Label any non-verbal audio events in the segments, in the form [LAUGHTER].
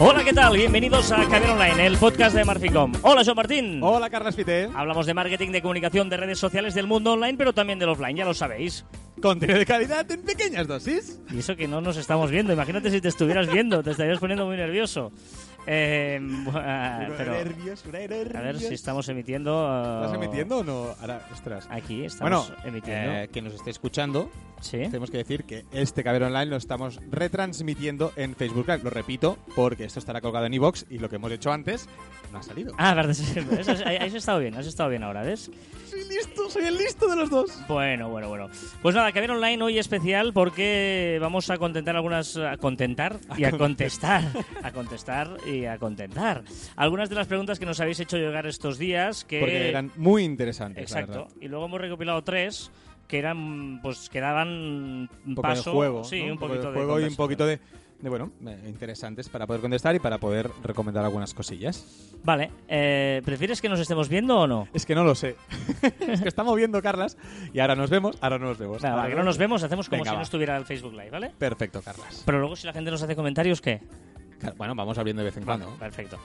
Hola, ¿qué tal? Bienvenidos a Caber Online, el podcast de Marficom. Hola, Joan Martín. Hola, Carlos Fite. Hablamos de marketing, de comunicación, de redes sociales del mundo online, pero también del offline, ya lo sabéis. Contenido de calidad en pequeñas dosis. Y eso que no nos estamos viendo. Imagínate si te estuvieras viendo, te estarías poniendo muy nervioso. Eh, [LAUGHS] bu- pero, nervios, a ver si estamos emitiendo. uh, ¿Estás emitiendo o no? Ahora, ostras. Aquí estamos Bueno, emitiendo. eh, que nos esté escuchando, sí. tenemos que decir que este Caber Online lo estamos retransmitiendo en Facebook Live. Lo repito, porque esto estará colgado en iVoox y lo que hemos hecho antes no ha salido. Ah, verdad, [LAUGHS] eso, ahí has estado bien, has estado bien ahora, ¿ves? Soy listo, soy el listo de los dos. Bueno, bueno, bueno. Pues nada, Caber Online hoy especial porque vamos a contentar algunas. a contentar y a contestar. [LAUGHS] A contestar y a contentar. Algunas de las preguntas que nos habéis hecho llegar estos días. Que, Porque eran muy interesantes, la Exacto. verdad. Y luego hemos recopilado tres que eran. Pues que daban Un poco paso. de juego, Sí, ¿no? un poco poquito de juego y un poquito de, de, bueno, eh, interesantes para poder contestar y para poder recomendar algunas cosillas. Vale. eh, ¿Prefieres que nos estemos viendo o no? Es que no lo sé. [LAUGHS] es que estamos viendo, Carlas, y ahora nos vemos, ahora no nos vemos. Para Ahora que no nos vemos, hacemos como Venga, si no va. estuviera el Facebook Live, ¿vale? Perfecto, Carlas. Pero luego si la gente nos hace comentarios, ¿qué? Bueno, vamos abriendo de vez en cuando. Perfecto.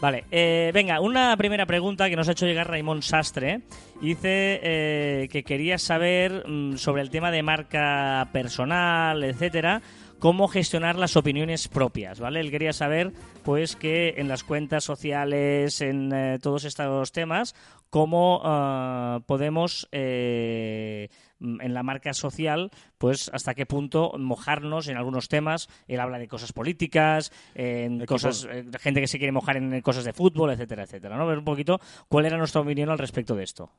Vale, eh, venga, una primera pregunta que nos ha hecho llegar Raimón Sastre. Dice eh, que quería saber mm, sobre el tema de marca personal, etcétera, cómo gestionar las opiniones propias, ¿vale? Él quería saber, pues, que en las cuentas sociales, en eh, todos estos temas, cómo ah, podemos eh, mm, en la marca social, pues hasta qué punto mojarnos en algunos temas. Él habla de cosas políticas, en Equipo- cosas, eh, gente que se quiere mojar en cosas de fútbol, etcétera, etcétera. ¿no? Ver un poquito cuál era nuestra opinión al respecto de esto.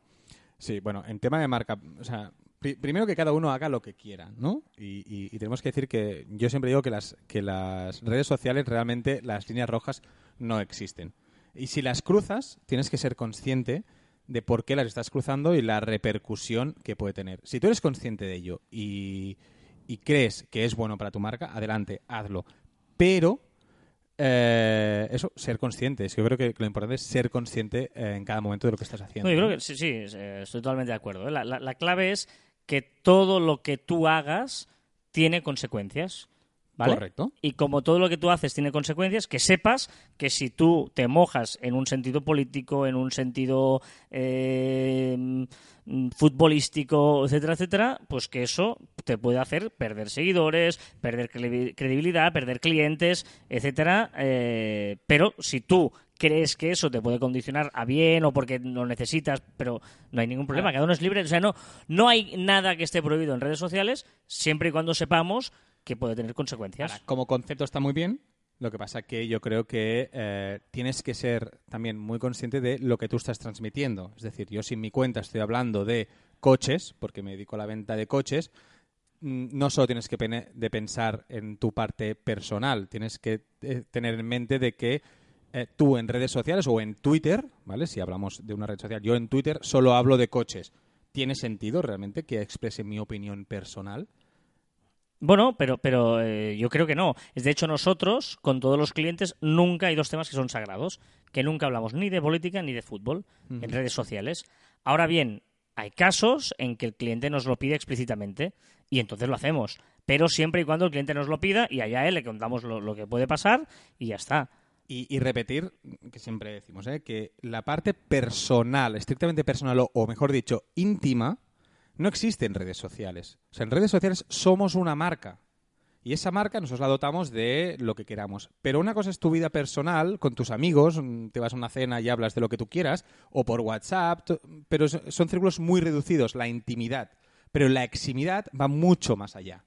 Sí, bueno, en tema de marca, o sea, pri- primero que cada uno haga lo que quiera, ¿no? Y, y- y tenemos que decir que yo siempre digo que las, que las redes sociales realmente, las líneas rojas, no existen. Y si las cruzas, tienes que ser consciente de por qué las estás cruzando y la repercusión que puede tener. Si tú eres consciente de ello y, y crees que es bueno para tu marca, adelante, hazlo. Pero eh, eso, ser consciente. Es que yo creo que lo importante es ser consciente eh, en cada momento de lo que estás haciendo. No, yo creo que sí, sí, eh, estoy totalmente de acuerdo. ¿eh? La, la- la clave es que todo lo que tú hagas tiene consecuencias. ¿Vale? Correcto. Y como todo lo que tú haces tiene consecuencias, que sepas que si tú te mojas en un sentido político, en un sentido eh, mm, futbolístico, etcétera, etcétera, pues que eso te puede hacer perder seguidores, perder credi- credibilidad, perder clientes, etcétera. eh, pero si tú crees que eso te puede condicionar a bien o porque lo necesitas, pero no hay ningún problema, cada uno es libre, o sea, no, no hay nada que esté prohibido en redes sociales siempre y cuando sepamos que puede tener consecuencias. Como concepto está muy bien. Lo que pasa que yo creo que eh, tienes que ser también muy consciente de lo que tú estás transmitiendo. Es decir, yo si en mi cuenta estoy hablando de coches, porque me dedico a la venta de coches, mm, no solo tienes que de pensar en tu parte personal, tienes que eh, tener en mente de que eh, tú en redes sociales o en Twitter, ¿vale? Si hablamos de una red social, yo en Twitter solo hablo de coches. ¿Tiene sentido realmente que exprese mi opinión personal? Bueno, pero, pero eh, yo creo que no. Es de hecho nosotros, con todos los clientes, nunca hay dos temas que son sagrados, que nunca hablamos ni de política ni de fútbol en redes sociales. Ahora bien, hay casos en que el cliente nos lo pide explícitamente y entonces lo hacemos. Pero siempre y cuando el cliente nos lo pida y allá a él le contamos lo, lo que puede pasar y ya está. Y, y repetir, que siempre decimos, ¿eh? que la parte personal, estrictamente personal, o, o mejor dicho, íntima, no existe en redes sociales. O sea, en redes sociales somos una marca. Y esa marca nosotros la dotamos de lo que queramos. Pero una cosa es tu vida personal, con tus amigos, mm, te vas a una cena y hablas de lo que tú quieras, o por WhatsApp, pero so- son círculos muy reducidos, la intimidad. Pero la eximidad va mucho más allá.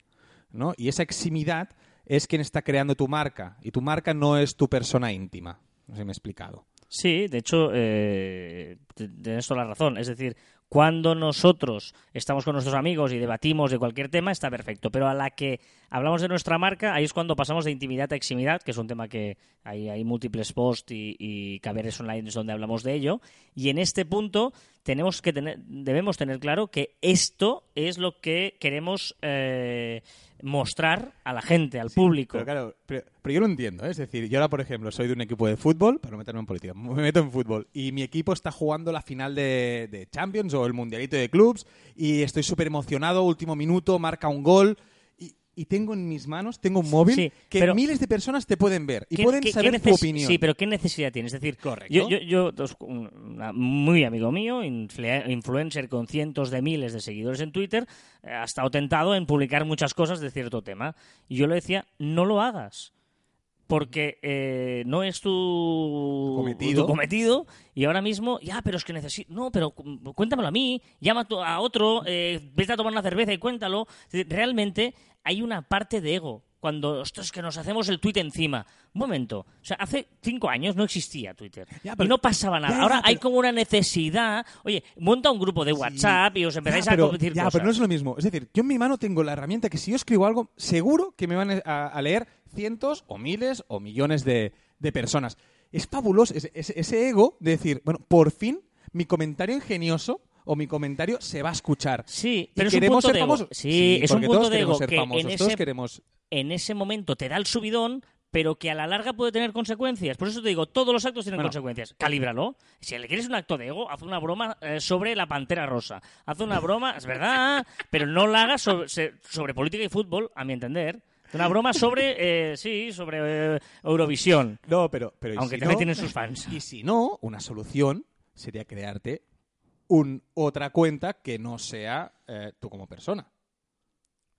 ¿no? Y esa eximidad es quien está creando tu marca. Y tu marca no es tu persona íntima. No sé si me he explicado. Sí, de hecho, eh, tienes toda la razón. Es decir, cuando nosotros estamos con nuestros amigos y debatimos de cualquier tema, está perfecto. Pero a la que hablamos de nuestra marca, ahí es cuando pasamos de intimidad a eximidad, que es un tema que hay, hay múltiples posts y, y caberes online donde hablamos de ello. Y en este punto tenemos que tener, debemos tener claro que esto es lo que queremos eh, mostrar a la gente, al público. Pero claro, pero, pero yo lo entiendo. ¿eh? Es decir, yo ahora, por ejemplo, soy de un equipo de fútbol, para no meterme en política, [LAUGHS] me meto en fútbol, y mi equipo está jugando la final de, de Champions o el Mundialito de Clubs y estoy súper emocionado, último minuto, marca un gol y, tengo en mis manos, tengo un móvil Sí, que pero- miles de personas te pueden ver y ¿Qué- pueden qué- qué saber tu opinión. Sí, pero ¿qué necesidad tienes? Es decir, Correcto. yo, yo, yo dos- un una- muy amigo mío, infle- influencer con cientos de miles de seguidores en Twitter, eh, ha estado tentado en publicar muchas cosas de cierto tema. Y yo le decía, no lo hagas. Porque eh, no es tu Cometido. tu cometido y ahora mismo, ya, pero es que necesito. No, pero cu- cuéntamelo a mí, llama a otro, eh, vete a tomar una cerveza y cuéntalo. Realmente hay una parte de ego. Cuando, que nos hacemos el tweet encima. Un momento. O sea, hace cinco años no existía Twitter. Ya, pero- y no pasaba nada. Ya, ya, Ahora hay como una necesidad. Oye, monta un grupo de WhatsApp y os empezáis pero, a decir ya, cosas. pero no es lo mismo. Es decir, yo en mi mano tengo la herramienta que si yo escribo algo, seguro que me van a, a leer cientos o miles o millones de, de personas. Es fabuloso ese, ese- ese ego de decir, bueno, por fin mi comentario ingenioso o mi comentario se va a escuchar. Sí, Y pero un queremos punto ser de ego. famosos. Sí, es un porque punto todos de ego ser que famosos, en todos ese, queremos... en ese momento te da el subidón, pero que a la larga puede tener consecuencias. Por eso te digo, todos los actos tienen Bueno. consecuencias. Calíbralo. Si le quieres un acto de ego, haz una broma eh, sobre la pantera rosa. Haz una broma, es verdad, pero no la hagas sobre política y fútbol, a mi entender. Una broma sobre, eh, sí, sobre eh, Eurovisión. No, pero, pero ¿y Aunque si también no? tienen sus fans. Y si no, una solución sería crearte un, otra cuenta que no sea eh, tú como persona.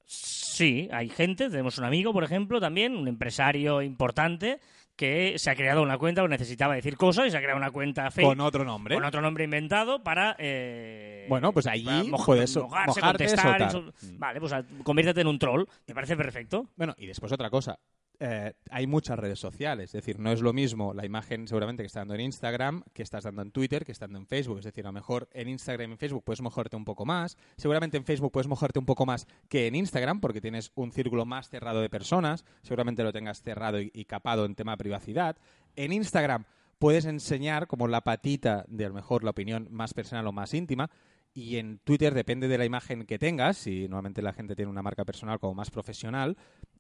Sí, hay gente, tenemos un amigo, por ejemplo, también, un empresario importante, que se ha creado una cuenta, o necesitaba decir cosas, y se ha creado una cuenta fake Con otro nombre. con otro nombre inventado para... eh, Bueno, pues allí moja- puedes mojarse, mojarte, contestar, insul- Vale, pues a- conviértete en un troll, me parece perfecto. Bueno, y después otra cosa. Eh, hay muchas redes sociales, es decir, no es lo mismo la imagen seguramente que está dando en Instagram, que estás dando en Twitter, que estando en Facebook. Es decir, a lo mejor en Instagram y en Facebook puedes mojarte un poco más. Seguramente en Facebook puedes mojarte un poco más que en Instagram, porque tienes un círculo más cerrado de personas. Seguramente lo tengas cerrado y, capado en tema privacidad. En Instagram puedes enseñar como la patita de a lo mejor la opinión más personal o más íntima. Y en Twitter depende de la imagen que tengas, si normalmente la gente tiene una marca personal como más profesional,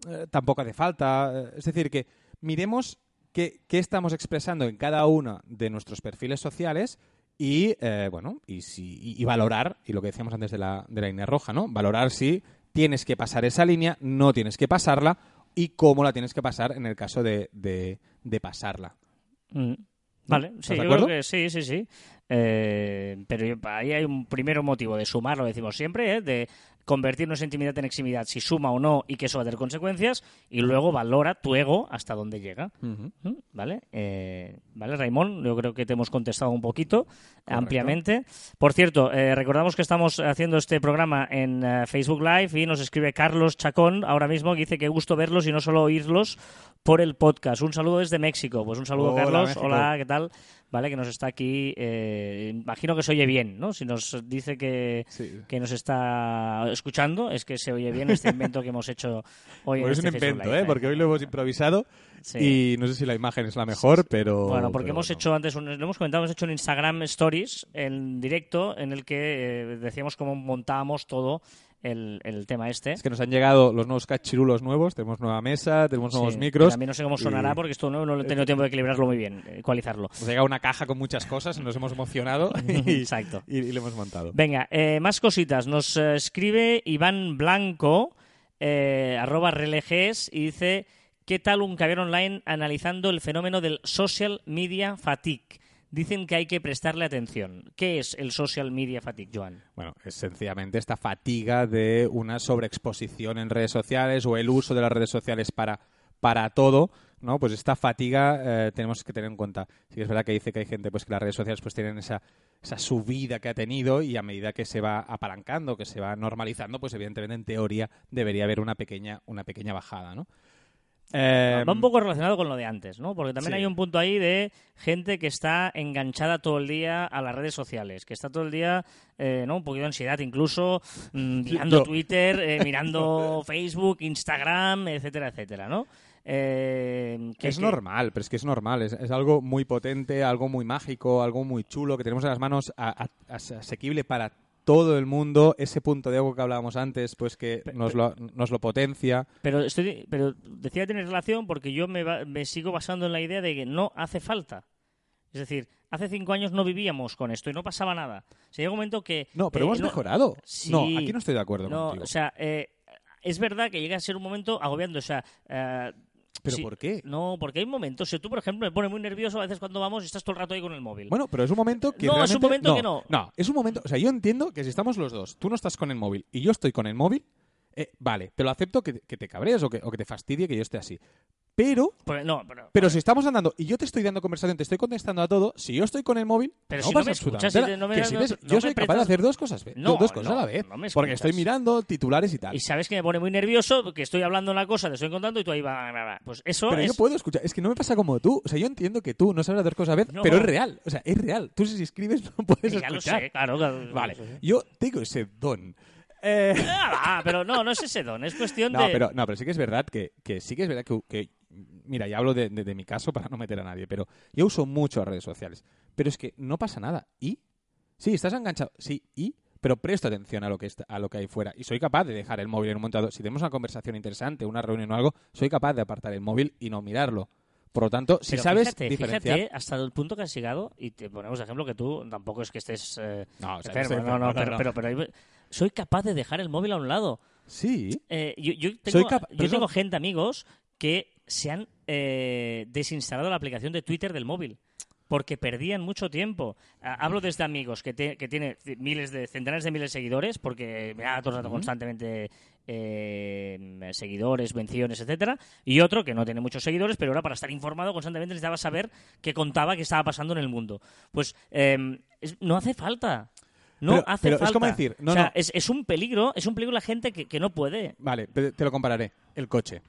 eh, tampoco hace falta. Eh, Es decir, que miremos qué, qué estamos expresando en cada uno de nuestros perfiles sociales y, eh, bueno, y, si, y, valorar, y lo que decíamos antes de la, de la línea roja, ¿no? Valorar si tienes que pasar esa línea, no tienes que pasarla y cómo la tienes que pasar en el caso de, de, de pasarla. Mm. Vale, sí, ¿Estás de yo creo que sí, sí, sí. Eh, pero ahí hay un primero motivo de sumar, lo decimos siempre, ¿eh? de convertir nuestra intimidad en eximidad, si suma o no y que eso va a tener consecuencias, y luego valora tu ego hasta dónde llega. ¿Mm? ¿Vale? Eh, ¿Vale, Raimón? Yo creo que te hemos contestado un poquito, ampliamente. Por cierto, eh, recordamos que estamos haciendo este programa en eh, Facebook Live y nos escribe Carlos Chacón ahora mismo que dice que gusto verlos y no solo oírlos por el podcast. Un saludo desde México. Pues un saludo, Hola, Carlos. México. Hola, ¿qué tal? Vale, que nos está aquí. eh, imagino que se oye bien, ¿no? Si nos dice que, Sí. que nos está escuchando, es que se oye bien este invento que hemos hecho hoy [LAUGHS] en Pues es un este Facebook invento, Live, ¿eh? Porque hoy lo hemos improvisado Sí. y no sé si la imagen es la mejor, pero... Bueno, porque pero hemos bueno. hecho antes, un- lo hemos comentado, hemos hecho un Instagram Stories en directo en el que eh, decíamos cómo montábamos todo el, el tema este. Es que nos han llegado los nuevos cachirulos nuevos, tenemos nueva mesa, tenemos nuevos micros. También no sé cómo sonará y porque esto nuevo no he tenido tiempo de equilibrarlo muy bien, eh, ecualizarlo. Nos ha llegado una caja con muchas cosas, nos hemos emocionado [LAUGHS] y, Exacto. y, y lo hemos montado. Venga, eh, más cositas. Nos eh, escribe Iván Blanco, eh, arroba releges, y dice, ¿qué tal un caviar online analizando el fenómeno del social media fatigue? Dicen que hay que prestarle atención. ¿Qué es el social media fatigue, Joan? Bueno, es sencillamente esta fatiga de una sobreexposición en redes sociales o el uso de las redes sociales para, para todo, ¿no? Pues esta fatiga eh, tenemos que tener en cuenta. Sí es verdad que dice que hay gente pues que las redes sociales pues tienen esa, esa subida que ha tenido y a medida que se va apalancando, que se va normalizando, pues evidentemente en teoría debería haber una pequeña, una pequeña bajada, ¿no? Eh, Va un poco relacionado con lo de antes, ¿no? Porque también sí. hay un punto ahí de gente que está enganchada todo el día a las redes sociales, que está todo el día, eh, ¿no? Un poquito de ansiedad incluso, mm, mirando Yo. Twitter, eh, [LAUGHS] mirando Facebook, Instagram, etcétera, etcétera, ¿no? Eh, que- es que- normal, pero es que es normal. Es, es algo muy potente, algo muy mágico, algo muy chulo que tenemos en las manos a- a- as- asequible para todo el mundo. Ese punto de ego que hablábamos antes, pues que nos lo, nos lo potencia. Pero, estoy, pero decía tiene relación porque yo me, sigo basando en la idea de que no hace falta. Es decir, hace cinco años no vivíamos con esto y no pasaba nada. O sea, llega un momento que... No, pero eh, hemos no- mejorado. Sí. No, aquí no estoy de acuerdo No, contigo. o sea, eh, es verdad que llega a ser un momento agobiando. O sea, eh, ¿Pero sí- por qué? No, porque hay momentos. Si tú, por ejemplo, me pones muy nervioso a veces cuando vamos y estás todo el rato ahí con el móvil. Bueno, pero es un momento que No, es un momento que no. No, es un momento... O sea, yo entiendo que si estamos los dos, tú no estás con el móvil y yo estoy con el móvil, eh, vale, te lo acepto que, que te cabrees o que, o que te fastidie que yo esté así. Pero... No, pero, Pero si estamos andando y yo te estoy dando conversación, te estoy contestando a todo, si yo estoy con el móvil, Pero no si pasa yo soy capaz de hacer dos cosas, ve- No, dos cosas a la vez. no me porque estoy mirando titulares y tal. Y sabes que me pone muy nervioso, que estoy hablando una cosa, te estoy contando y tú ahí va. Pues eso Pero es... yo puedo escuchar. Es que no me pasa como tú. O sea, yo entiendo que tú no sabes hacer cosas a vez, No. pero es real. O sea, es real. Tú si escribes [LAUGHS] no puedes Ya lo escuchar. sé, claro. claro. Vale. Sí, sí. Yo tengo ese don. Eh, Ah, pero no, no es ese don, es cuestión No, de... pero, no, pero sí que es verdad que, que sí que es verdad que, que- mira, ya hablo de, de- de mi caso para no meter a nadie, pero yo uso mucho las redes sociales. Pero es que no pasa nada. ¿Y? Sí, estás enganchado. Sí, ¿y? Pero presto atención a lo que está, a lo que hay fuera. Y soy capaz de dejar el móvil en un momento dado. Si tenemos una conversación interesante, una reunión o algo, soy capaz de apartar el móvil y no mirarlo. Por lo tanto, si Pero sabes fíjate, diferenciar... fíjate hasta el punto que has llegado, y te ponemos ejemplo que tú tampoco es que estés eh, No, o sea, enfermo, no, enfermo, no, no, pero, soy capaz de dejar el móvil a un lado. Sí. Eh, yo yo tengo, Soy yo gente, amigos, que se han eh, desinstalado la aplicación de Twitter del móvil. Porque perdían mucho tiempo. Ah, Hablo desde amigos que, te- que tiene miles de, centenares de miles de seguidores, porque me da todo el rato constantemente eh, seguidores, menciones, etcétera, y otro que no tiene muchos seguidores, pero ahora para estar informado constantemente necesitaba saber qué contaba, qué estaba pasando en el mundo. Pues eh, es- no hace falta. No Pero- hace pero es falta. como decir, no, o sea, no. Es, es un peligro, es un peligro la gente que, que no puede. Vale, te lo compararé. El coche.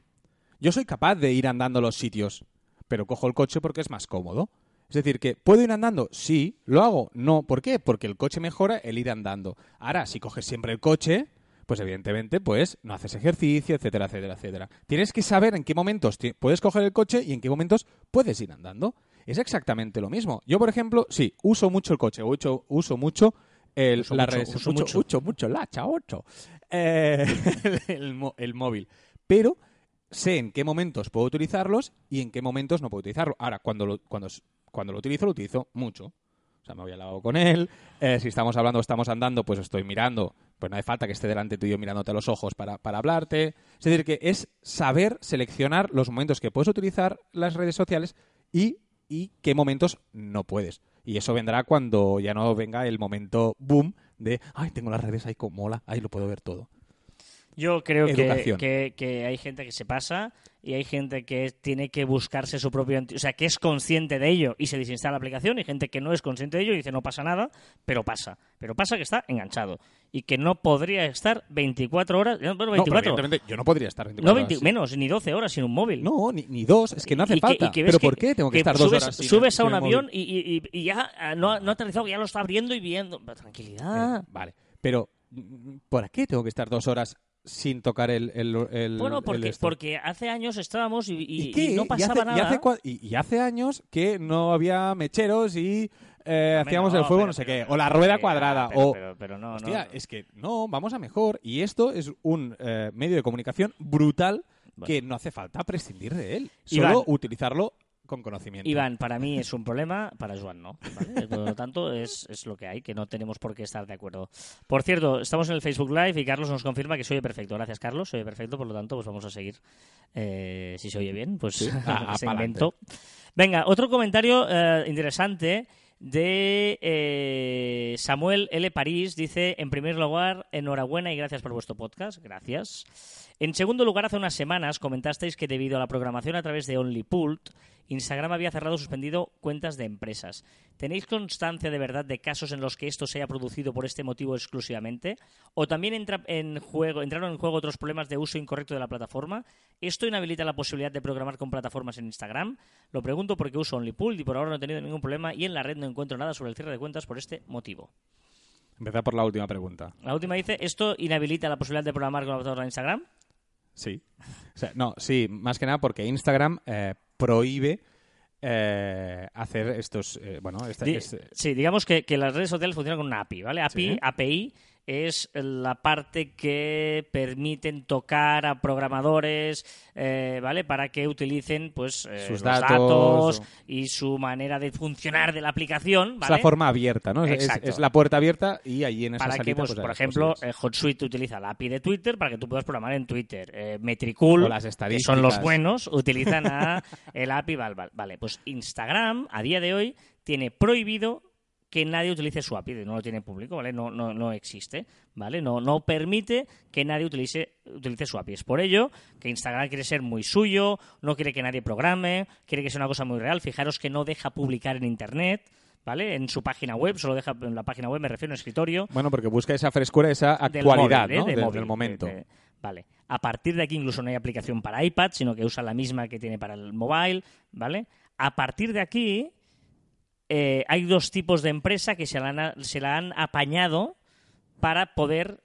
Yo soy capaz de ir andando a los sitios, pero cojo el coche porque es más cómodo. Es decir, que ¿puedo ir andando? Sí. ¿Lo hago? No. ¿Por qué? Porque el coche mejora el ir andando. Ahora, si coges siempre el coche, pues evidentemente, pues no haces ejercicio, etcétera, etcétera, etcétera. Tienes que saber en qué momentos puedes coger el coche y en qué momentos puedes ir andando. Es exactamente lo mismo. Yo, por ejemplo, sí, uso mucho el coche, uso, uso mucho el, Uso la mucho, red- uso mucho, mucho. mucho, mucho, la chaocho. Eh, [LAUGHS] el móvil. Pero sé en qué momentos puedo utilizarlos y en qué momentos no puedo utilizarlo. Ahora, cuando lo, cuando, cuando lo utilizo, lo utilizo mucho. O sea, me voy al lado con él. Eh, si estamos hablando o estamos andando, pues estoy mirando. Pues no hace falta que esté delante tuyo mirándote a los ojos para, para hablarte. Es decir, que es saber seleccionar los momentos que puedes utilizar las redes sociales y, y qué momentos no puedes. Y eso vendrá cuando ya no venga el momento boom de, ay, tengo las redes ahí como mola, ahí lo puedo ver todo. Yo creo que, que, que hay gente que se pasa y hay gente que tiene que buscarse su propio... O sea, que es consciente de ello y se desinstala la aplicación y gente que no es consciente de ello y dice no pasa nada, pero pasa. Pero pasa que está enganchado y que no podría estar 24 horas... Bueno, No, pero 24. evidentemente yo no podría estar 24 no horas 20 sin- menos, ni 12 horas sin un móvil. No, ni, ni dos, es que no hace Y falta. y que ves ¿Pero por qué tengo que, estar dos subes, horas sin Subes a un avión y, y- y ya ah, no, ha- no ha aterrizado, ya lo está abriendo y viendo. Pero tranquilidad. Eh, vale, pero mm, ¿por qué tengo que estar dos horas sin tocar el... el, el- bueno, porque, porque hace años estábamos y, y- ¿Y qué? y no Y pasaba hace, nada. hace y, hace años que no había mecheros y eh, hacíamos no, el fuego pero- no sé pero- qué. O la rueda pero- cuadrada. pero- o... no, Hostia, es que no, vamos a mejor. Y esto es un eh, medio de comunicación brutal Bueno. que no hace falta prescindir de él. Iván. Solo utilizarlo con conocimiento. Iván, para mí es un problema, para Joan no. ¿vale? Por lo tanto, es, es lo que hay, que no tenemos por qué estar de acuerdo. Por cierto, estamos en el Facebook Live y Carlos nos confirma que se oye perfecto. Gracias, Carlos, se oye perfecto, por lo tanto, pues vamos a seguir. Eh, si se oye bien, pues Sí, [LAUGHS] se inventó. Venga, otro comentario eh, interesante de eh, Samuel L. París. Dice, en primer lugar, enhorabuena y gracias por vuestro podcast. Gracias. En segundo lugar, hace unas semanas comentasteis que debido a la programación a través de OnlyPult, Instagram había cerrado o suspendido cuentas de empresas. ¿Tenéis constancia de verdad de casos en los que esto se haya producido por este motivo exclusivamente? ¿O también entra en juego, entraron en juego otros problemas de uso incorrecto de la plataforma? ¿Esto inhabilita la posibilidad de programar con plataformas en Instagram? Lo pregunto porque uso OnlyPult y por ahora no he tenido ningún problema y en la red no encuentro nada sobre el cierre de cuentas por este motivo. Empezar por la última pregunta. La última dice, ¿esto inhabilita la posibilidad de programar con la plataforma de Instagram? Sí. O sea, no, sí, más que nada porque Instagram eh, prohíbe eh, hacer estos. eh, bueno, esta, Di- este- sí, digamos que, que las redes sociales funcionan con una API, ¿vale? API, Sí. API es la parte que permiten tocar a programadores, eh, ¿vale? Para que utilicen pues eh, Sus los datos, datos o- y su manera de funcionar de la aplicación, Es ¿vale? la forma abierta, ¿no? Es- Es, Exacto. es la puerta abierta y allí en esa para que, pues, pues, por ejemplo, eh, HotSuite utiliza la API de Twitter para que tú puedas programar en Twitter. Eh, Metricool, las que son los buenos, [LAUGHS] utilizan a el API. Vale, vale, pues Instagram a día de hoy tiene prohibido que nadie utilice su API, no lo tiene público, ¿vale? No, no, no existe, ¿vale? No, no permite que nadie utilice, utilice su API. Es por ello que Instagram quiere ser muy suyo, no quiere que nadie programe, quiere que sea una cosa muy real. Fijaros que no deja publicar en Internet, ¿vale? En su página web, solo deja en la página web, me refiero en escritorio, Bueno, porque busca esa frescura, esa del actualidad, móvil, ¿eh? ¿no? De Del- móvil, del momento. de- vale. A partir de aquí incluso no hay aplicación para iPad, sino que usa la misma que tiene para el mobile, ¿vale? A partir de aquí eh, hay dos tipos de empresa que se la, han, se la han apañado para poder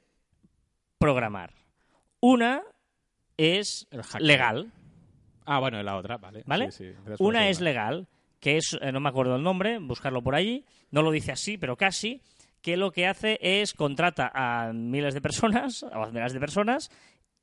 programar. Una es legal, Ah, bueno, la otra, vale. ¿vale? Sí, sí, Una es legal, que es, eh, no me acuerdo el nombre, buscarlo por allí, no lo dice así, pero casi, que lo que hace es contrata a miles de personas, o a miles de personas,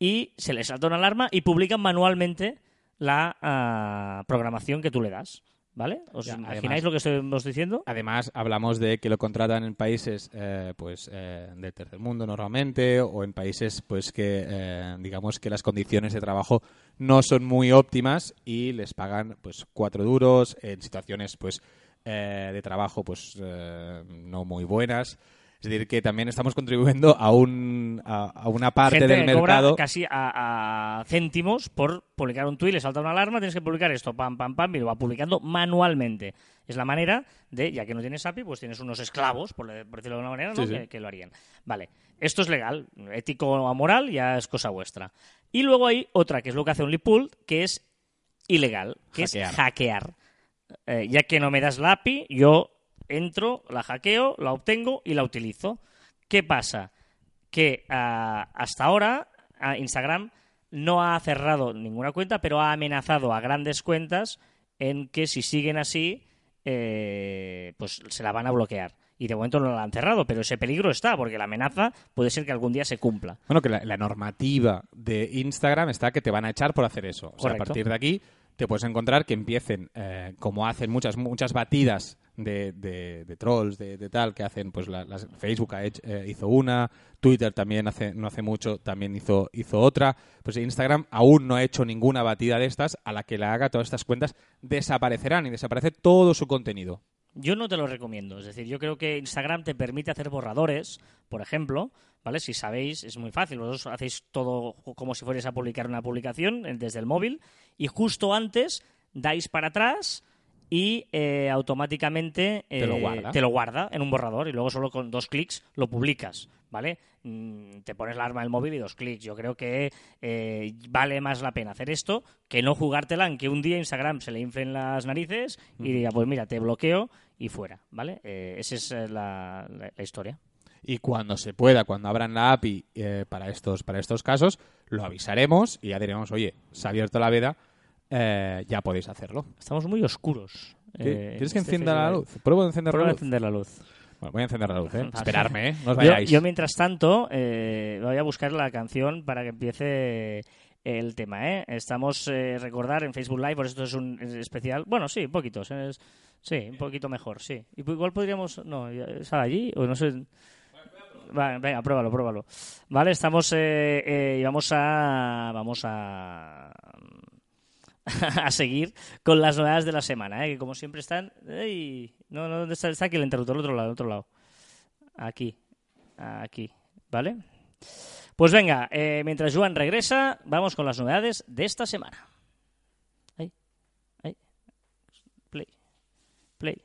y se les salta una alarma y publican manualmente la ah, programación que tú le das. ¿Vale? ¿Os Ya, imagináis además- lo que estamos diciendo? Además, hablamos de que lo contratan en países eh, pues eh, del tercer mundo normalmente o en países pues que eh, digamos que las condiciones de trabajo no son muy óptimas y les pagan pues cuatro duros en situaciones pues eh, de trabajo pues no muy buenas. Es decir, que también estamos contribuyendo a, un, a, a una parte Gente del que cobra mercado. casi a, a céntimos por publicar un tuit, le salta una alarma, tienes que publicar esto, pam, pam, pam, y lo va publicando manualmente. Es la manera de, ya que no tienes API, pues tienes unos esclavos, por, por decirlo de alguna manera, ¿no? Sí, sí. Que, que lo harían. Vale, esto es legal, ético o moral, ya es cosa vuestra. Y luego hay otra, que es lo que hace OnlyPool, que es ilegal, que Hackear. es hackear. Eh, ya que no me das la API, yo entro, la hackeo, la obtengo y la utilizo. ¿Qué pasa? Que ah, hasta ahora ah, Instagram no ha cerrado ninguna cuenta, pero ha amenazado a grandes cuentas en que si siguen así, eh, pues se la van a bloquear. Y de momento no la han cerrado, pero ese peligro está, porque la amenaza puede ser que algún día se cumpla. Bueno, que la, la normativa de Instagram está que te van a echar por hacer eso. O sea, a partir de aquí te puedes encontrar que empiecen, eh, como hacen muchas muchas batidas de, de- de trolls, de, de tal, que hacen, pues la- las- Facebook ha hecho- eh, hizo una, Twitter también hace, no hace mucho también hizo, hizo otra. Pues Instagram aún no ha hecho ninguna batida de estas, a la que la haga todas estas cuentas desaparecerán y desaparece todo su contenido. Yo no te lo recomiendo. Es decir, yo creo que Instagram te permite hacer borradores, por ejemplo, ¿vale? Si sabéis, es muy fácil. Vosotros hacéis todo como si fuerais a publicar una publicación eh, desde el móvil y justo antes dais para atrás y eh, automáticamente Te lo eh, guarda. te lo guarda en un borrador y luego solo con dos clics lo publicas, ¿vale? Mm, Te pones la arma del móvil y dos clics. Yo creo que eh, vale más la pena hacer esto que no jugártela en que un día Instagram se le inflen las narices y diga, pues mira, te bloqueo y fuera, ¿vale? Eh, esa es la, la- la historia. Y cuando se pueda, cuando abran la API eh, para, estos, para estos casos, lo avisaremos y ya diremos, oye, se ha abierto la veda, eh, ya podéis hacerlo. Estamos muy oscuros. ¿Qué- eh, ¿Quieres que este encienda la luz? Pruebo de encender la luz. encender la luz. Bueno, voy a encender la luz, ¿eh? [LAUGHS] Esperarme, ¿eh? No os Yo, vayáis. yo, mientras tanto, eh, voy a buscar la canción para que empiece el tema, ¿eh? Estamos, eh, recordar, en Facebook Live, por esto es un es especial. Bueno, sí, poquitos. es- sí, un poquito mejor, sí. Igual podríamos... No, ¿sale allí? O no sé... Venga, pruébalo, pruébalo. Vale, estamos... Eh, eh, y vamos a... Vamos a... [LAUGHS] a seguir con las novedades de la semana, ¿eh? que como siempre están... ¡Ey! No, no, ¿dónde está? Está aquí el interruptor, al otro lado, al otro lado. Aquí, aquí, ¿vale? Pues venga, eh, mientras Joan regresa, vamos con las novedades de esta semana. Ahí, ahí. Play, play.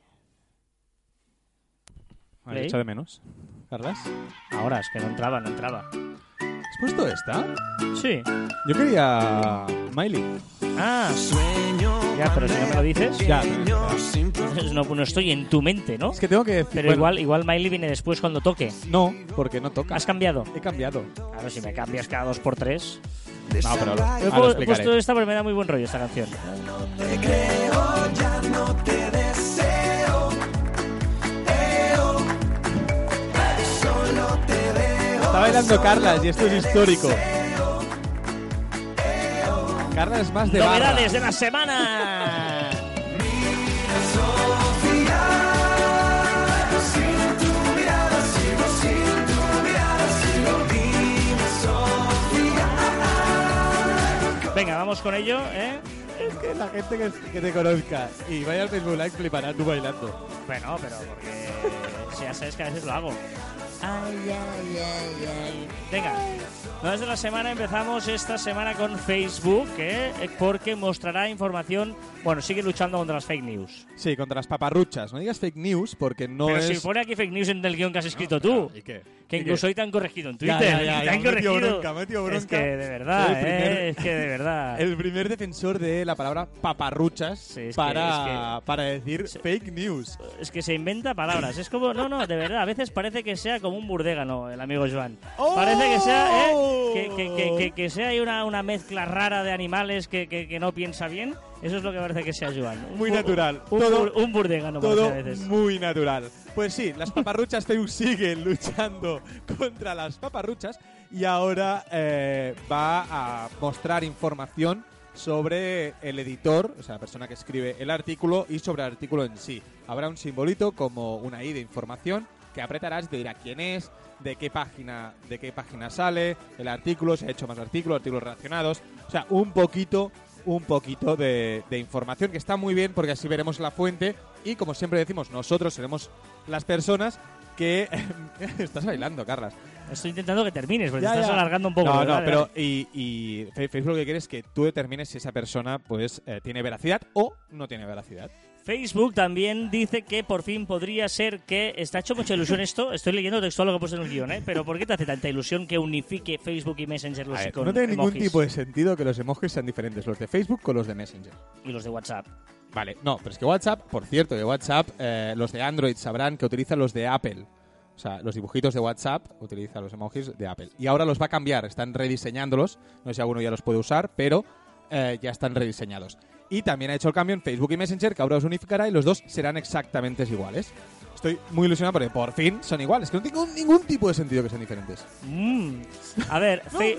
¿Me has Play. hecho de menos? ¿Carlas? Ahora, es que no entraba, no entraba. ¿Has puesto esta? Sí. Yo quería Miley. Ah, ya, pero si no me lo dices, Ya, no, no estoy en tu mente, ¿no? es que tengo que decir... Pero bueno, igual, igual Miley viene después cuando toque. No, porque no toca. ¿Has cambiado? He cambiado. Claro, si me cambias cada dos por tres. No, pero lo, He puesto esta porque me da muy buen rollo esta canción. Está bailando Carlas y esto es histórico. Carlas es más de barra. Novedades de la semana. Venga, vamos con ello, ¿eh? Es que la gente que, que te conozca y vaya al Facebook Live flipará tú bailando. Bueno, pero porque si ya sabes que a veces lo hago. Ay, ay, ay, ay. Venga, Novedades de la semana empezamos esta semana con Facebook, ¿eh? porque mostrará información. Bueno, sigue luchando contra las fake news. Sí, contra las paparruchas. No digas fake news porque no Pero es. si pone aquí fake news en el guion que has escrito tú. ¿Y qué? Que ¿Y incluso qué? hoy te han corregido en Twitter. ya, ya, te ya, han me he metido corregido. bronca, me he metido Es bronca. que de verdad, Soy el primer- ¿eh? Es que de verdad. [LAUGHS] El primer defensor de la palabra paparruchas Sí, es que- para, es que- para decir fake news. Es que se inventa palabras. Es como, no, no, de verdad. A veces parece que sea como un burdégano, el amigo Joan. ¡Oh! Parece que sea, ¿eh? Que, que, que, que, sea ahí una, una mezcla rara de animales que, no piensa bien. Eso es lo que parece que sea Joan. Un [LAUGHS] Muy natural. Un, Todo- un burdégano, Todo veces. muy natural. Pues sí, las paparruchas [LAUGHS] Facebook siguen luchando contra las paparruchas y ahora eh, va a mostrar información sobre el editor, o sea, la persona que escribe el artículo y sobre el artículo en sí. Habrá un simbolito como una I de información que apretarás y te dirá quién es, de qué página, de qué página sale, el artículo, si ha hecho más artículos, artículos relacionados. O sea, un poquito, un poquito de, de información que está muy bien porque así veremos la fuente y como siempre decimos, nosotros seremos las personas que... [LAUGHS] Estás bailando, Carlas. Estoy intentando que termines, porque Ya, te estás ya. alargando un poco. No, no, pero y, Facebook lo que quiere es que tú determines si esa persona pues eh, tiene veracidad o no tiene veracidad. Facebook también dice que por fin podría ser que está hecho mucha ilusión esto. Estoy leyendo textual lo que puesto en el guion, ¿eh? Pero ¿por qué te hace tanta ilusión que unifique Facebook y Messenger los ver, no tiene ningún emojis? tipo de sentido que los emojis sean diferentes, los de Facebook con los de Messenger. y los de WhatsApp. Vale, no, pero es que WhatsApp, por cierto, de WhatsApp, eh, los de Android sabrán que utilizan los de Apple. O sea, los dibujitos de WhatsApp utilizan los emojis de Apple. Y ahora los va a cambiar, están rediseñándolos. No sé si alguno ya los puede usar, pero eh, ya están rediseñados. Y también ha hecho el cambio en Facebook y Messenger, que ahora os unificará y los dos serán exactamente iguales. Estoy muy ilusionado porque por fin son iguales, que no tiene ningún tipo de sentido que sean diferentes. Mm. A ver, [LAUGHS] No, Fe-.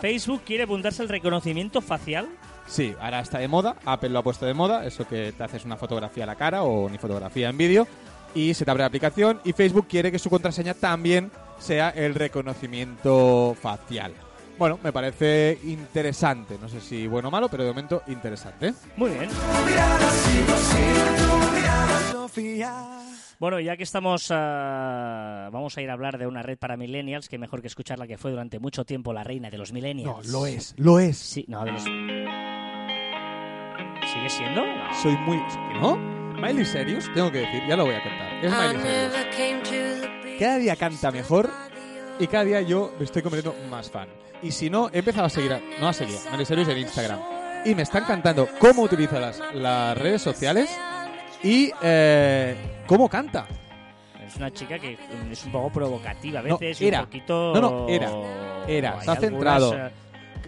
Facebook quiere apuntarse al reconocimiento facial. Sí, ahora está de moda, Apple lo ha puesto de moda, eso que te haces una fotografía a la cara o ni fotografía en vídeo y se te abre la aplicación y Facebook quiere que su contraseña también sea el reconocimiento facial. Bueno, me parece interesante, no sé si bueno o malo, pero de momento interesante. Muy bien. Bueno, ya que estamos, ah, vamos a ir a hablar de una red para millennials, que mejor que escuchar la que fue durante mucho tiempo la reina de los millennials. No, lo es, lo es. Sí, no, de los... ¿Sigue siendo? No. Soy muy... ¿No? Miley Serious, tengo que decir, ya lo voy a contar. Es Miley Serious. Cada día canta mejor y cada día yo me estoy convirtiendo más fan. Y si no, he empezado a seguir, a- no a seguir, Miley Cyrus en Instagram. Y me están cantando cómo utiliza las, las redes sociales y eh, cómo canta. Es una chica que es un poco provocativa a No, veces era. y un poquito... No, no, era. Era, está algunas, centrado. eh,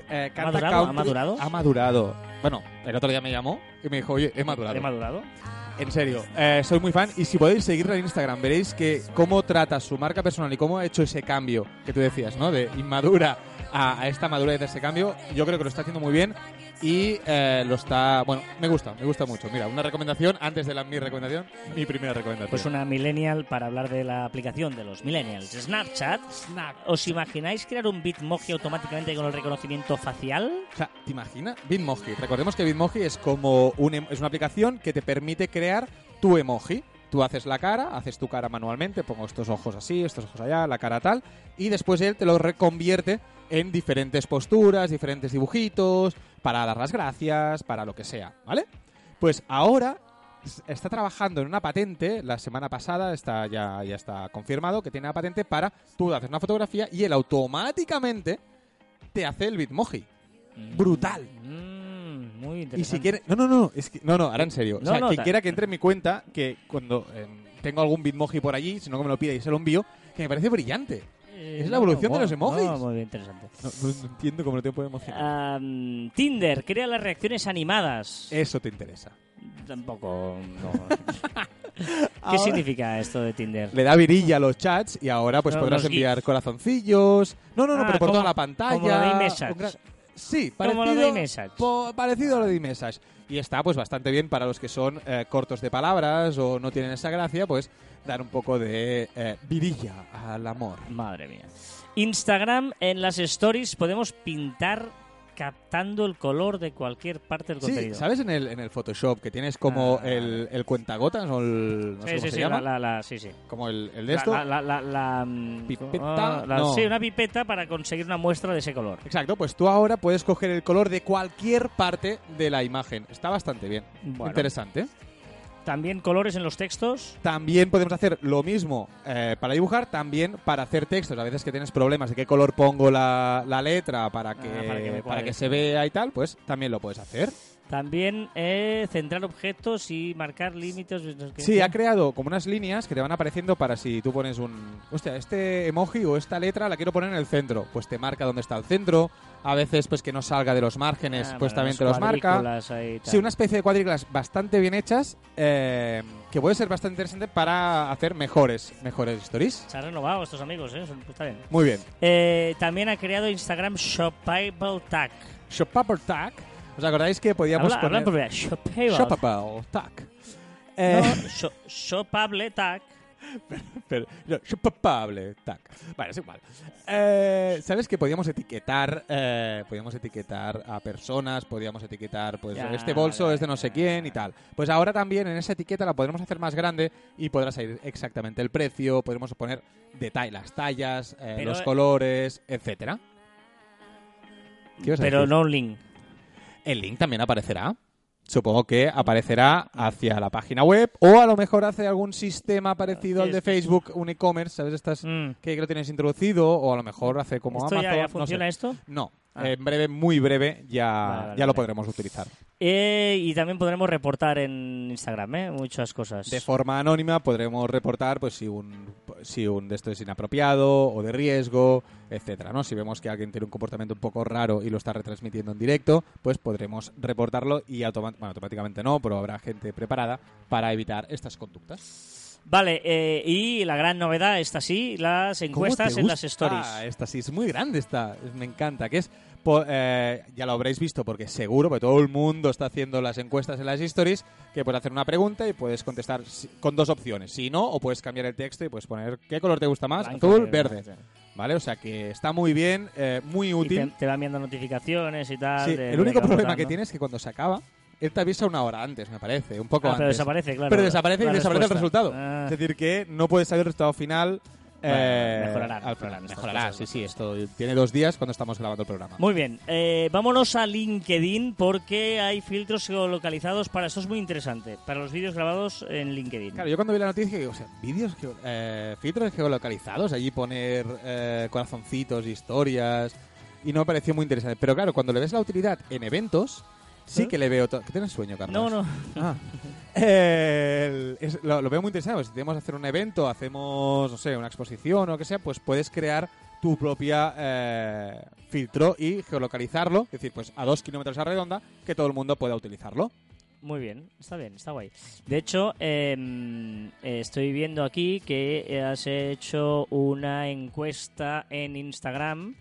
Eh, ¿Ha canta madurado? ¿Ha madurado? Ha madurado. Bueno, el otro día me llamó y me dijo, oye, he madurado. ¿He madurado? En serio, eh, soy muy fan y si podéis seguirla en Instagram veréis que cómo trata su marca personal y cómo ha hecho ese cambio que tú decías, ¿no? De inmadura a, a esta madurez de ese cambio, yo creo que lo está haciendo muy bien y eh, lo está, bueno, me gusta, me gusta mucho. Mira, una recomendación antes de la mi recomendación, mi primera recomendación. Pues una millennial para hablar de la aplicación de los millennials. Snapchat. ¿Os imagináis crear un Bitmoji automáticamente con el reconocimiento facial? O sea, ¿te imaginas? Bitmoji. Recordemos que Bitmoji es como un em- es una aplicación que te permite crear tu emoji. Tú haces la cara, haces tu cara manualmente, pongo estos ojos así, estos ojos allá, la cara tal, y después él te lo reconvierte en diferentes posturas, diferentes dibujitos, para dar las gracias, para lo que sea, ¿vale? Pues ahora está trabajando en una patente, la semana pasada está ya, ya está confirmado que tiene la patente para tú haces una fotografía y él automáticamente te hace el Bitmoji. Brutal. Mm, muy Y interesante. si quiere, no, no, no, es que, no, no, ahora en serio. No, o sea, no, quien ta- quiera que entre en mi cuenta, que cuando eh, tengo algún Bitmoji por allí, si no que me lo pida y se lo envío, que me parece brillante. Eh, es la evolución de no, los emojis. no, muy interesante. No, entiendo cómo no te puede emocionar. Am, Tinder crea las reacciones animadas. Eso te interesa. Tampoco. [LAUGHS] ¿Qué Ahora- significa esto de Tinder? Le da virilla a los chats y ahora pues podrás enviar GIFs. corazoncillos. No, no, no, Ah, pero por como- toda la pantalla. como de un gran- Sí, Como parecido, lo de iMessage. po- parecido a lo de iMessage. Y está pues bastante bien para los que son eh, cortos de palabras o no tienen esa gracia, pues dar un poco de eh, virilla al amor. Madre mía. Instagram, en las stories podemos pintar captando el color de cualquier parte del Sí, contenido. ¿sabes en el, en el Photoshop que tienes como Ah. el, el cuentagotas o el... no sé Sí, cómo sí, se sí, llama? la, la- la- sí, sí. Como el, el de La- esto. La, mm, ¿Pipeta? ah, No. Sí, una pipeta para conseguir una muestra de ese color. Exacto, pues tú ahora puedes coger el color de cualquier parte de la imagen. Está bastante bien. Bueno. Interesante. También colores en los textos. También podemos hacer lo mismo eh, para dibujar, también para hacer textos. A veces que tienes problemas de qué color pongo la, la letra para que, Ah, para que para que se vea y tal, pues también lo puedes hacer. También eh, centrar objetos y marcar límites. Sí, ha creado como unas líneas que te van apareciendo para si tú pones un... Hostia, este emoji o esta letra la quiero poner en el centro. Pues te marca dónde está el centro. A veces pues que no salga de los márgenes, Ah, pues también te los marca. ahí. Sí, una especie de cuadrículas bastante bien hechas eh, que puede ser bastante interesante para hacer mejores, mejores stories. Se han renovado estos amigos, ¿eh? Son- Está bien. Muy bien. Eh, también ha creado Instagram Shoppable Tag. Shopable Tag. ¿Os acordáis que podíamos Habla, poner... Shopable Tag. Eh, No, sho- shoppable Tag. [LAUGHS] pero, no, Shopable Tag. Vale, es igual. Eh, ¿Sabes que podíamos etiquetar eh, podíamos etiquetar a personas, podíamos etiquetar, pues, Ya, este bolso ya, es de no sé quién y tal? Pues ahora también en esa etiqueta la podremos hacer más grande y podrá salir exactamente el precio, podremos poner detalle, las tallas, eh, Pero, los eh, colores, etcétera. ¿Qué ibas a Pero no un link. El link también aparecerá. Supongo que aparecerá hacia la página web o a lo mejor hace algún sistema parecido al de Facebook, un e-commerce, ¿sabes? Estas Mm. que lo tienes introducido o a lo mejor hace como ¿Esto Amazon. ya, ya no sé. funciona esto? No, Ah. en breve, muy breve, ya, Vale, vale, ya lo podremos utilizar. Eh, y también podremos reportar en Instagram, ¿eh? Muchas cosas. De forma anónima podremos reportar pues si un si un de esto es inapropiado o de riesgo, etcétera, ¿no? Si vemos que alguien tiene un comportamiento un poco raro y lo está retransmitiendo en directo, pues podremos reportarlo y automa- bueno, automáticamente no, pero habrá gente preparada para evitar estas conductas. Vale, eh, y la gran novedad, esta sí, las ¿Cómo encuestas en las stories. Ah, esta sí es muy grande esta, es- me encanta, que es eh, ya lo habréis visto porque seguro que todo el mundo está haciendo las encuestas en las stories, que puedes hacer una pregunta y puedes contestar con dos opciones, si no o puedes cambiar el texto y puedes poner qué color te gusta más, Blanco, azul, verde. ¿vale? O sea que está muy bien, eh, muy Y te, útil. te van viendo notificaciones y tal. Sí, de- el único problema que tiene es que cuando se acaba, él te avisa una hora antes, me parece, un poco Ah, pero antes. desaparece, claro. Pero desaparece y la desaparece el respuesta. resultado. Ah. Es decir, que no puede salir el resultado final. Eh, mejorarán, mejorarán Mejorará, sí, sí. Esto tiene dos días cuando estamos grabando el programa. Muy bien, eh, vámonos a LinkedIn porque hay filtros geolocalizados para eso es muy interesante, para los vídeos grabados en LinkedIn. Claro, yo cuando vi la noticia digo, o sea, vídeos, geo- eh, filtros geolocalizados, allí poner eh, corazoncitos, historias, y no me pareció muy interesante. Pero claro, cuando le ves la utilidad en eventos, sí que le veo... ¿Que tienes sueño, Carlos? no, no. Ah. El- es- lo, lo veo muy interesante. pues, si tenemos que hacer un evento, hacemos, no sé, una exposición o lo que sea, pues puedes crear tu propia eh, filtro y geolocalizarlo. Es decir, pues a dos kilómetros a redonda, que todo el mundo pueda utilizarlo. Muy bien, está bien, está guay. De hecho, eh, estoy viendo aquí que has hecho una encuesta en Instagram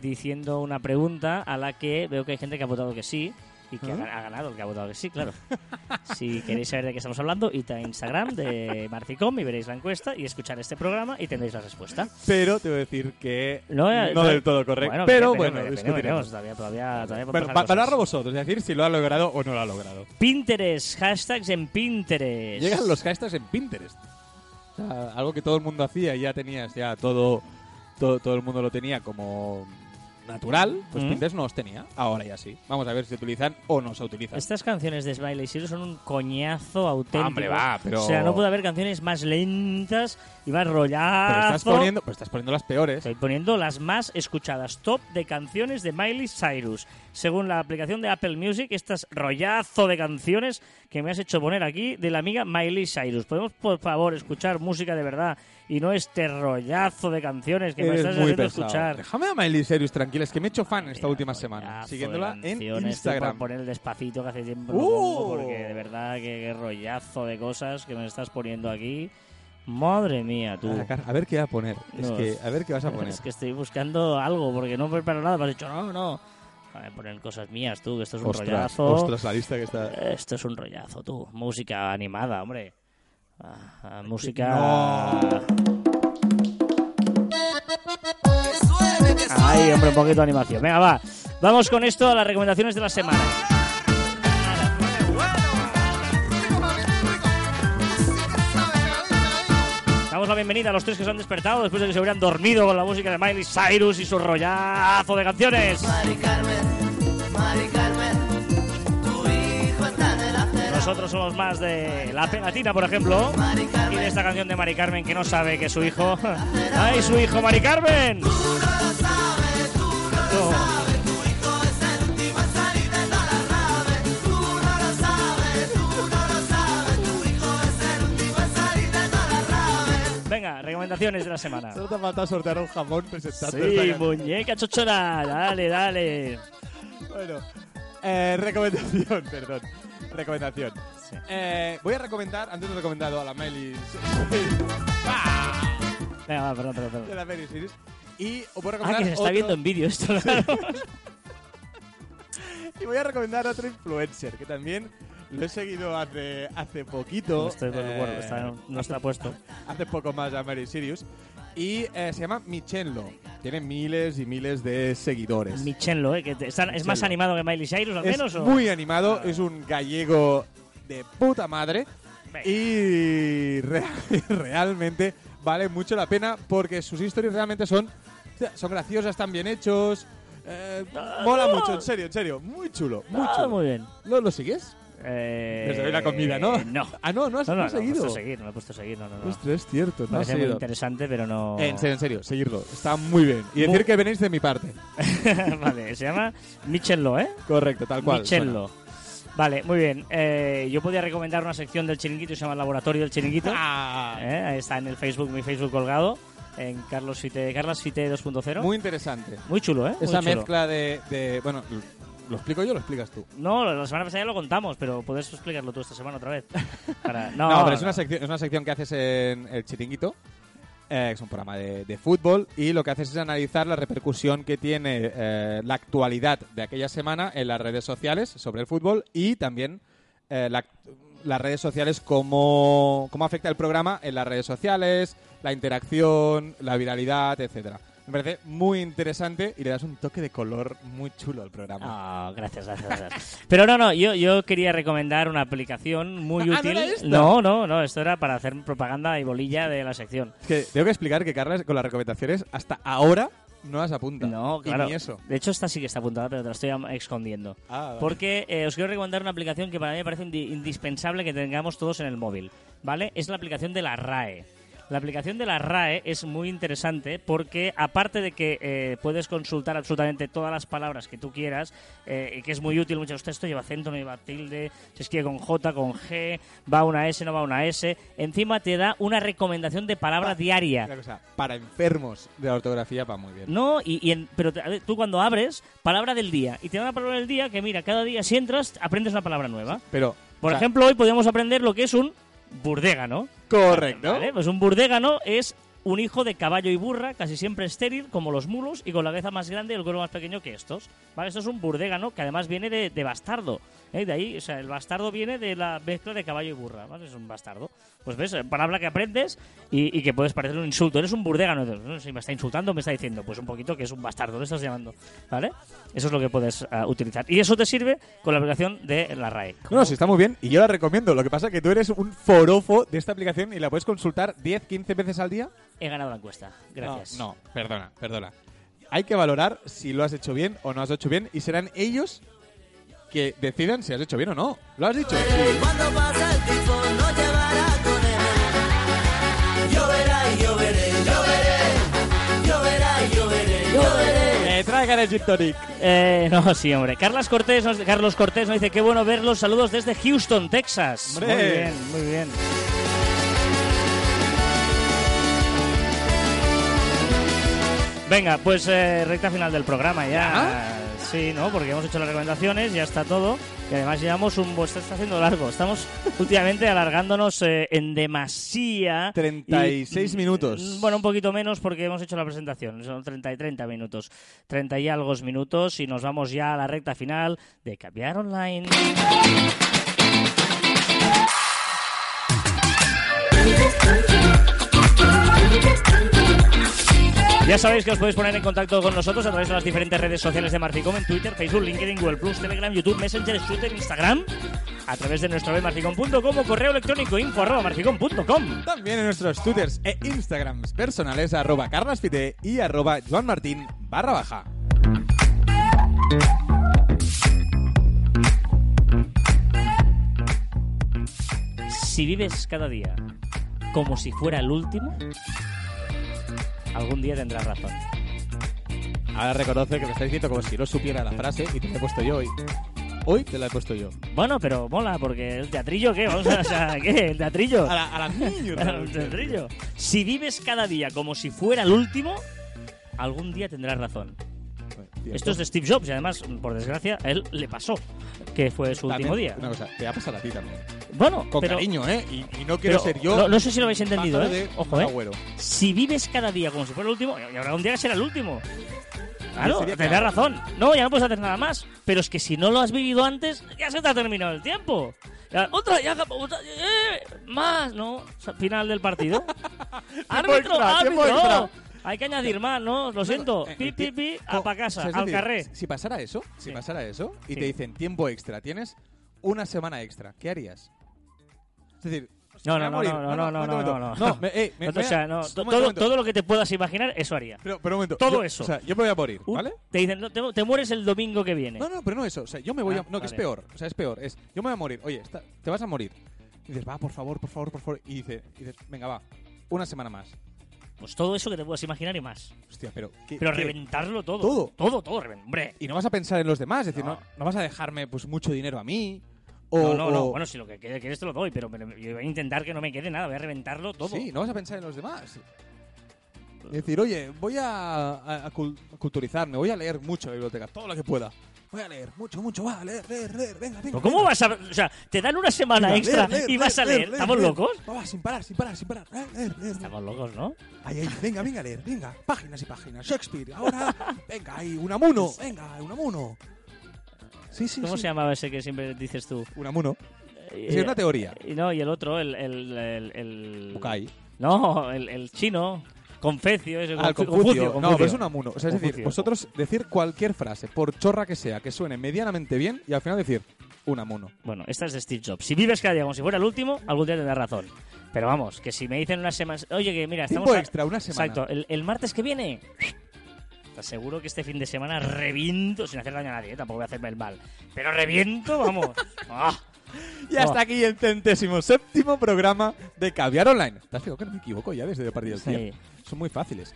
diciendo una pregunta a la que veo que hay gente que ha votado que sí y que ha, ¿Ah? ha ganado el que ha votado que sí, claro. [LAUGHS] si queréis saber de qué estamos hablando, id a Instagram de Marficom y veréis la encuesta y escuchar este programa y tendréis la respuesta. Pero te voy a decir que No, no, eh, del todo correcto. Bueno, pero bueno, discutiremos. todavía, todavía, todavía Bueno, cosas. valorarlo vosotros, es decir, si lo ha logrado o no lo ha logrado. Pinterest, hashtags en Pinterest. Llegan los hashtags en Pinterest. O sea, algo que todo el mundo hacía y ya tenías, ya todo, todo, todo el mundo lo tenía como natural, pues Mm. Pinterest no los tenía. Ahora ya sí. Vamos a ver si se utilizan o no se utilizan. Estas canciones de Smiley Cyrus son un coñazo auténtico. Hombre, va, pero- O sea, no puede haber canciones más lentas y más rollazo. Pero estás poniendo, pero estás poniendo las peores. Estoy poniendo las más escuchadas. Top de canciones de Miley Cyrus. Según la aplicación de Apple Music, estas rollazo de canciones que me has hecho poner aquí de la amiga Miley Cyrus. ¿Podemos, por favor, escuchar música de verdad y no este rollazo de canciones que me Eres estás muy haciendo pesado. escuchar. Déjame a Miley Cyrus tranquila, es que me he hecho fan esta última Rollazo semana, de siguiéndola en canciones, Instagram. por poner el despacito que hace tiempo no ¡Uh! pongo, porque de verdad que, que rollazo de cosas que me estás poniendo aquí. Madre mía, tú. A, a ver qué va a poner. Es No, que, a ver qué vas a poner. Es que estoy buscando algo, porque no preparo nada. Me has dicho, no, no. A ver, poner cosas mías, tú, que esto es un ostras, rollazo. ostras, la lista que está. Esto es un rollazo, tú. Música animada, hombre. Ah, ah, música. No. Ay, hombre, un poquito de animación. Venga, va. Vamos con esto a las recomendaciones de la semana. Damos la bienvenida a los tres que se han despertado después de que se hubieran dormido con la música de Miley Cyrus y su rollazo de canciones. Mari Carmen, Mari Carmen, tu hijo está en el. Nosotros somos más de La Pegatina, por ejemplo. Mari Y de esta canción de Mari Carmen que no sabe que su hijo. [LAUGHS] ¡Ay, su hijo, Mari Carmen! De de rave. Venga, recomendaciones de la semana. Solo te falta sortear un jamón presentando Sí, muñeca chochona. Dale, dale. Bueno, eh, recomendación, [LAUGHS] perdón. Recomendación. Sí. Eh, voy a recomendar, antes he recomendado a la ¡Ah! [LAUGHS] Venga, va, perdón, perdón. de perdón. la Miley Cyrus. Y os voy a Ah, recomendar que se está otro- viendo en vídeo esto, claro. [LAUGHS] Y voy a recomendar otro influencer que también lo he seguido hace, hace poquito. No estoy eh, está- no está puesto. [LAUGHS] hace poco más a Mary Sirius. Y eh, se llama Michenlo. Tiene miles y miles de seguidores. Michenlo, ¿eh? Que te- está- ¿Es más animado que Miley Cyrus, al es menos? o? muy animado, es un gallego de puta madre. Venga. Y [LAUGHS] re- realmente vale mucho la pena porque sus historias realmente son, son graciosas, están bien hechos. eh, mola no. mucho, en serio, en serio. Muy chulo, muy Ah, chulo. muy bien. ¿Lo, lo sigues? Eh, Desde hoy la comida, ¿no? [LAUGHS] No. Ah, no, no has, No, no, no no, he seguido. puesto seguir, no he puesto a seguir, no, no, no. Ostras, es cierto, no Parece muy seguido. interesante, pero no... En serio, en serio, seguirlo. Está muy bien. Y decir Muy- que venís de mi parte. [LAUGHS] vale, se llama Michello, ¿eh? Correcto, tal cual. Michello. Vale, muy bien. Eh, yo podía recomendar una sección del chiringuito que se llama Laboratorio del Chiringuito. Ah, ¿eh? Ahí Está en el Facebook, mi Facebook colgado, en Carlos Fite, Carlos Fite 2.0. Muy, Muy interesante. chulo, ¿eh? Muy Esa chulo. mezcla de, de- Bueno, ¿lo explico yo o lo explicas tú? No, la semana pasada ya lo contamos, pero puedes explicarlo tú esta semana otra vez. [LAUGHS] Para- No, No, pero es una, sección, es una sección que haces en el Chiringuito, eh, es un programa de, fútbol, y lo que haces es analizar la repercusión que tiene eh, la actualidad de aquella semana en las redes sociales sobre el fútbol y también eh, la- las redes sociales, cómo, cómo afecta el programa en las redes sociales, la interacción, la viralidad, etcétera. Me parece muy interesante y le das un toque de color muy chulo al programa. Ah, gracias, gracias, gracias. Pero no, no, yo, yo quería recomendar una aplicación muy [LAUGHS] Ah, ¿no útil. era no, no, no, esto era para hacer propaganda y bolilla de la sección. Es que tengo que explicar que Carla con las recomendaciones hasta ahora no las apunta. No, Y claro. ni eso. De hecho, esta sí que está apuntada, pero te la estoy escondiendo. Ah, vale. Porque eh, os quiero recomendar una aplicación que para mí me parece indi- indispensable que tengamos todos en el móvil, ¿vale? Es la aplicación de la RAE. La aplicación de la RAE es muy interesante porque aparte de que eh, puedes consultar absolutamente todas las palabras que tú quieras eh, y que es muy útil, muchos textos lleva acento, no lleva tilde, se escribe con J, con G, va una S, no va una S, encima te da una recomendación de palabra diaria. Una cosa, para enfermos de la ortografía va muy bien. No, y, y en- pero te- ver, tú cuando abres, palabra del día, y te da una palabra del día que mira, cada día si entras aprendes una palabra nueva. Pero, Por o sea, ejemplo, hoy podríamos aprender lo que es un burdégano. correcto. ¿Vale? Pues un burdégano es un hijo de caballo y burra, casi siempre estéril, como los mulos, y con la cabeza más grande y el cuerpo más pequeño que estos. ¿Vale? Esto es un burdégano que además viene de, de bastardo. ¿eh? De ahí, o sea, el bastardo viene de la mezcla de caballo y burra. ¿vale? Es un bastardo. Pues ves, eh, palabra que aprendes y, y que puedes parecer un insulto. Eres un burdégano. No si me está insultando, me está diciendo, pues un poquito que es un bastardo, le estás llamando. ¿Vale? Eso es lo que puedes ah, utilizar. Y eso te sirve con la aplicación de la RAE. No, no, sí, está muy bien y yo la recomiendo. Lo que pasa es que tú eres un forofo de esta aplicación y la puedes consultar 10, 15 veces al día. He ganado la encuesta. Gracias. No, no, perdona, perdona. Hay que valorar si lo has hecho bien o no has hecho bien y serán ellos que decidan si has hecho bien o no. ¿Lo has dicho? Sí. Cuando pasa el tifón nos llevará con él. Eh, traigan el gin tonic. Eh, no, sí, hombre. Carlos Cortés, nos, Carlos Cortés nos dice, qué bueno verlos. Saludos desde Houston, Texas. Hombre. Muy bien, muy bien. Venga, pues eh, recta final del programa ya. Sí, ¿no? Porque hemos hecho las recomendaciones, ya está todo. Y además llevamos un... Pues está haciendo largo. Estamos [LAUGHS] últimamente alargándonos eh, en demasía. 36 Y- minutos. Bueno, un poquito menos porque hemos hecho la presentación. Son 30 y 30 minutos. 30 y algo minutos y nos vamos ya a la recta final de Cambiar Online. Ya sabéis que os podéis poner en contacto con nosotros a través de las diferentes redes sociales de Marficom en Twitter, Facebook, LinkedIn, Google Plus, Telegram, YouTube, Messenger, Twitter, Instagram, a través de nuestra web marficom.com o correo electrónico info arroba marficom.com. También en nuestros twitters e instagrams personales arroba carlaspite y arroba joanmartin barra baja. Si vives cada día como si fuera el último, algún día tendrás razón. Ahora reconoce que me está diciendo como si no supiera la frase y te la he puesto yo hoy. Hoy te la he puesto yo. Bueno, pero mola, porque el teatrillo, ¿qué? O sea, ¿qué? ¿El teatrillo? A la, a la. [LAUGHS] El teatrillo. Si vives cada día como si fuera el último, algún día tendrás razón. Esto es de Steve Jobs y además, por desgracia, a él le pasó que fue su también, último día. Una cosa, te va a pasar a ti también. Bueno, Con pero, cariño, ¿eh? Y, y no quiero pero ser yo. no, no sé si lo habéis entendido, ¿eh? Ojo, ¿eh? agüero. Si vives cada día como si fuera el último, y habrá un día que será el último. Claro, tendrás razón. No, ya no puedes hacer nada más. Pero es que si no lo has vivido antes, ya se te ha terminado el tiempo. Ya, otra, ya, otra, eh, más, ¿no? Final del partido. [LAUGHS] ¡Árbitro, árbitro! Hay que añadir más, ¿no? Lo siento. Eh, Pi, eh, pi, pi, co- a pa' casa, o al carré. Si pasara eso, si Sí. pasara eso y Sí. te dicen tiempo extra, tienes una semana extra, ¿qué harías? Es decir, No, me no, voy a no, morir. no, no, no, no, momento. no, no. me, eh, me- o me- sea, no, un to- momento, todo, momento. todo lo que te puedas imaginar, eso haría. Pero, pero un momento. todo yo- eso. O sea, yo me voy a morir, Un- ¿vale? Te dicen, no, te, te mueres el domingo que viene. No, no, pero no eso. O sea, yo me voy Ah, a. No, que es vale. peor. O sea, es peor. Es, yo me voy a morir. Oye, está- te vas a morir. Y dices, va, por favor, por favor, por favor. Y dice, y dices, venga, va. Una semana más. Pues todo eso que te puedas imaginar y más. Hostia, pero. ¿qué- Pero qué? reventarlo todo. Todo. Todo, todo, reven- Hombre. Y no vas a pensar en los demás. Es decir, no, No. no vas a dejarme pues mucho dinero a mí. O, no, no, no. o- Bueno, si lo que quede- quieres te lo doy, pero, pero yo voy a intentar que no me quede nada. Voy a reventarlo todo. Sí, no vas a pensar en los demás. Es decir, oye, voy a, a- a cul- a culturizarme, voy a leer mucho la biblioteca, todo lo que pueda. Voy a leer mucho, mucho, va, a leer, leer, leer, venga, venga. ¿Pero ¿Cómo vas a.? O sea, te dan una semana Venga, extra leer, leer, y vas a leer. ¿Estamos locos? Va, va, sin parar, sin parar, sin parar. Estamos locos, ¿no? Ahí, ahí, venga, venga, a leer, venga. Páginas y páginas. Shakespeare, ahora, venga, ahí, Unamuno, venga, Unamuno. Sí, sí, ¿Cómo sí. se llamaba ese que siempre dices tú? Unamuno. Eh, Es una teoría. Y no, y el otro, el. el, el, el- Bukai. No, el, el chino. Confecio, ese. Ah, el Confu- Confucio. No, Confucio. pero es Unamuno. O sea, es decir, Confucio. vosotros decir cualquier frase, por chorra que sea, que suene medianamente bien y al final decir Unamuno. Bueno, esta es de Steve Jobs. Si vives cada día como si fuera el último, algún día tendrás razón. Pero vamos, que si me dicen una semana... Oye, que mira, estamos... Tiempo extra, una semana. Exacto, el, el martes que viene... Te aseguro que este fin de semana reviento, sin hacer daño a nadie, ¿eh? tampoco voy a hacerme el mal. Pero reviento, vamos. ¡Ah! [LAUGHS] Y hasta aquí el centésimo séptimo programa de Caviar Online. ¿Te has fijado que no me equivoco ya desde el partido del Sí. Son muy fáciles.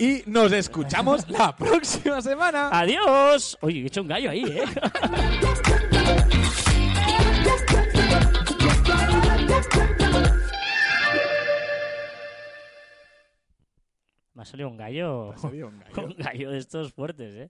Y nos escuchamos la [LAUGHS] próxima semana. ¡Adiós! Oye, he hecho un gallo ahí, ¿eh? [LAUGHS] Me ha salido un gallo. Ha salido un gallo. [LAUGHS] Un gallo de estos fuertes, ¿eh?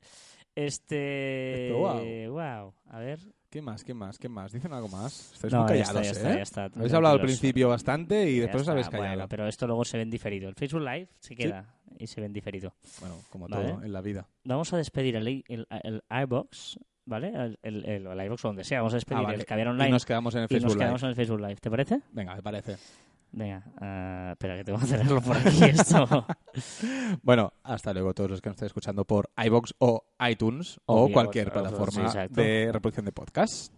Este. Esto, guau. wow. A ver. ¿Qué más? ¿Qué más? ¿Qué más? ¿Dicen algo más? Estáis No, muy ya está, callados, ya ¿eh? está, ya está. Habéis hablado al principio bastante y después os habéis callado. bueno, pero esto luego se ve en diferido. El Facebook Live se queda y se ve en diferido. Bueno, como Vale. todo en la vida. Vamos a despedir el, el, el iBox, ¿vale? El, el, el, iBox o donde sea. Vamos a despedir Ah, vale. el Caviar Y Online nos quedamos en el y nos Facebook Live. quedamos en el Facebook Live. ¿Te parece? Venga, me parece. Venga, ah, espera que tengo que hacerlo por aquí [LAUGHS] esto. Bueno, hasta luego todos los que nos estén escuchando por iBox o iTunes O cualquier plataforma sí, de reproducción de podcast.